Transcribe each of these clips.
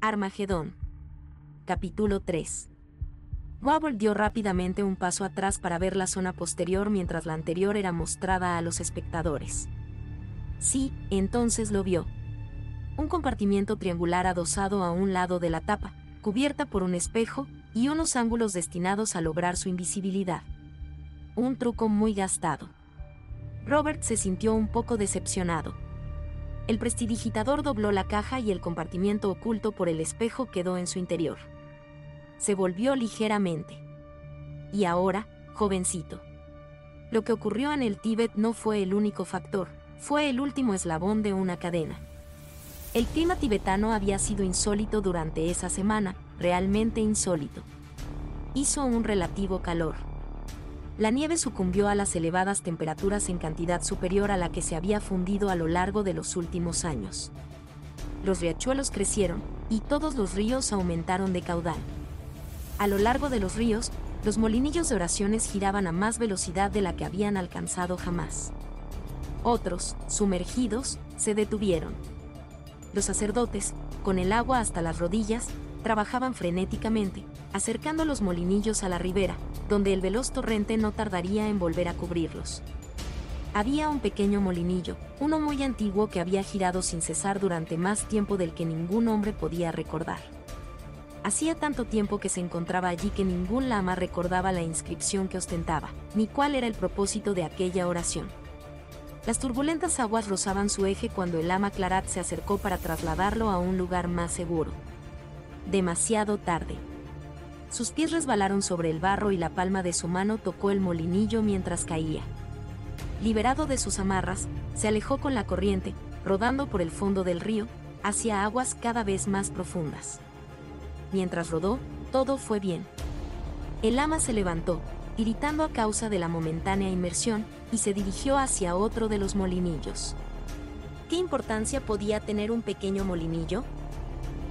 Armagedón. Capítulo 3. Wobble dio rápidamente un paso atrás para ver la zona posterior mientras la anterior era mostrada a los espectadores. Sí, entonces lo vio. Un compartimiento triangular adosado a un lado de la tapa, cubierta por un espejo y unos ángulos destinados a lograr su invisibilidad. Un truco muy gastado. Robert se sintió un poco decepcionado. El prestidigitador dobló la caja y el compartimiento oculto por el espejo quedó en su interior. Se volvió ligeramente. Y ahora, jovencito. Lo que ocurrió en el Tíbet no fue el único factor, fue el último eslabón de una cadena. El clima tibetano había sido insólito durante esa semana, realmente insólito. Hizo un relativo calor. La nieve sucumbió a las elevadas temperaturas en cantidad superior a la que se había fundido a lo largo de los últimos años. Los riachuelos crecieron, y todos los ríos aumentaron de caudal. A lo largo de los ríos, los molinillos de oraciones giraban a más velocidad de la que habían alcanzado jamás. Otros, sumergidos, se detuvieron. Los sacerdotes, con el agua hasta las rodillas, trabajaban frenéticamente, acercando los molinillos a la ribera, donde el veloz torrente no tardaría en volver a cubrirlos. Había un pequeño molinillo, uno muy antiguo que había girado sin cesar durante más tiempo del que ningún hombre podía recordar. Hacía tanto tiempo que se encontraba allí que ningún lama recordaba la inscripción que ostentaba, ni cuál era el propósito de aquella oración. Las turbulentas aguas rozaban su eje cuando el lama Clarat se acercó para trasladarlo a un lugar más seguro demasiado tarde. Sus pies resbalaron sobre el barro y la palma de su mano tocó el molinillo mientras caía. Liberado de sus amarras, se alejó con la corriente, rodando por el fondo del río, hacia aguas cada vez más profundas. Mientras rodó, todo fue bien. El ama se levantó, irritando a causa de la momentánea inmersión, y se dirigió hacia otro de los molinillos. ¿Qué importancia podía tener un pequeño molinillo?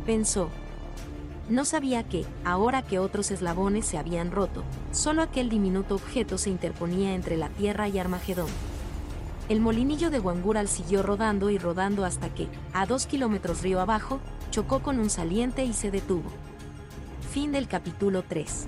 Pensó, no sabía que, ahora que otros eslabones se habían roto, solo aquel diminuto objeto se interponía entre la Tierra y Armagedón. El molinillo de Wangural siguió rodando y rodando hasta que, a dos kilómetros río abajo, chocó con un saliente y se detuvo. Fin del capítulo 3.